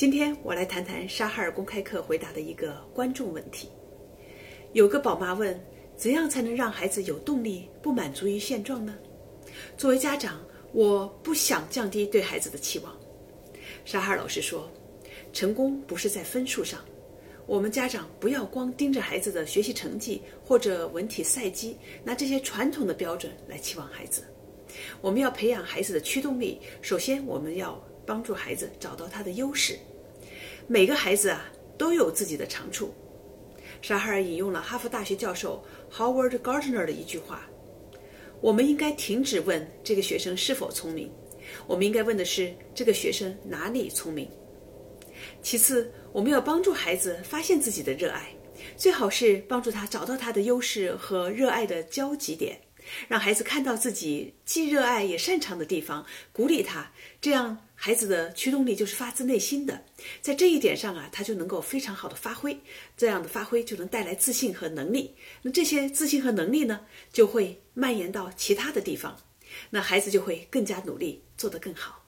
今天我来谈谈沙哈尔公开课回答的一个观众问题。有个宝妈问：怎样才能让孩子有动力，不满足于现状呢？作为家长，我不想降低对孩子的期望。沙哈尔老师说：成功不是在分数上，我们家长不要光盯着孩子的学习成绩或者文体赛绩，拿这些传统的标准来期望孩子。我们要培养孩子的驱动力，首先我们要帮助孩子找到他的优势。每个孩子啊都有自己的长处。沙哈尔引用了哈佛大学教授 Howard Gardner 的一句话：“我们应该停止问这个学生是否聪明，我们应该问的是这个学生哪里聪明。”其次，我们要帮助孩子发现自己的热爱，最好是帮助他找到他的优势和热爱的交集点。让孩子看到自己既热爱也擅长的地方，鼓励他，这样孩子的驱动力就是发自内心的。在这一点上啊，他就能够非常好的发挥，这样的发挥就能带来自信和能力。那这些自信和能力呢，就会蔓延到其他的地方，那孩子就会更加努力，做得更好。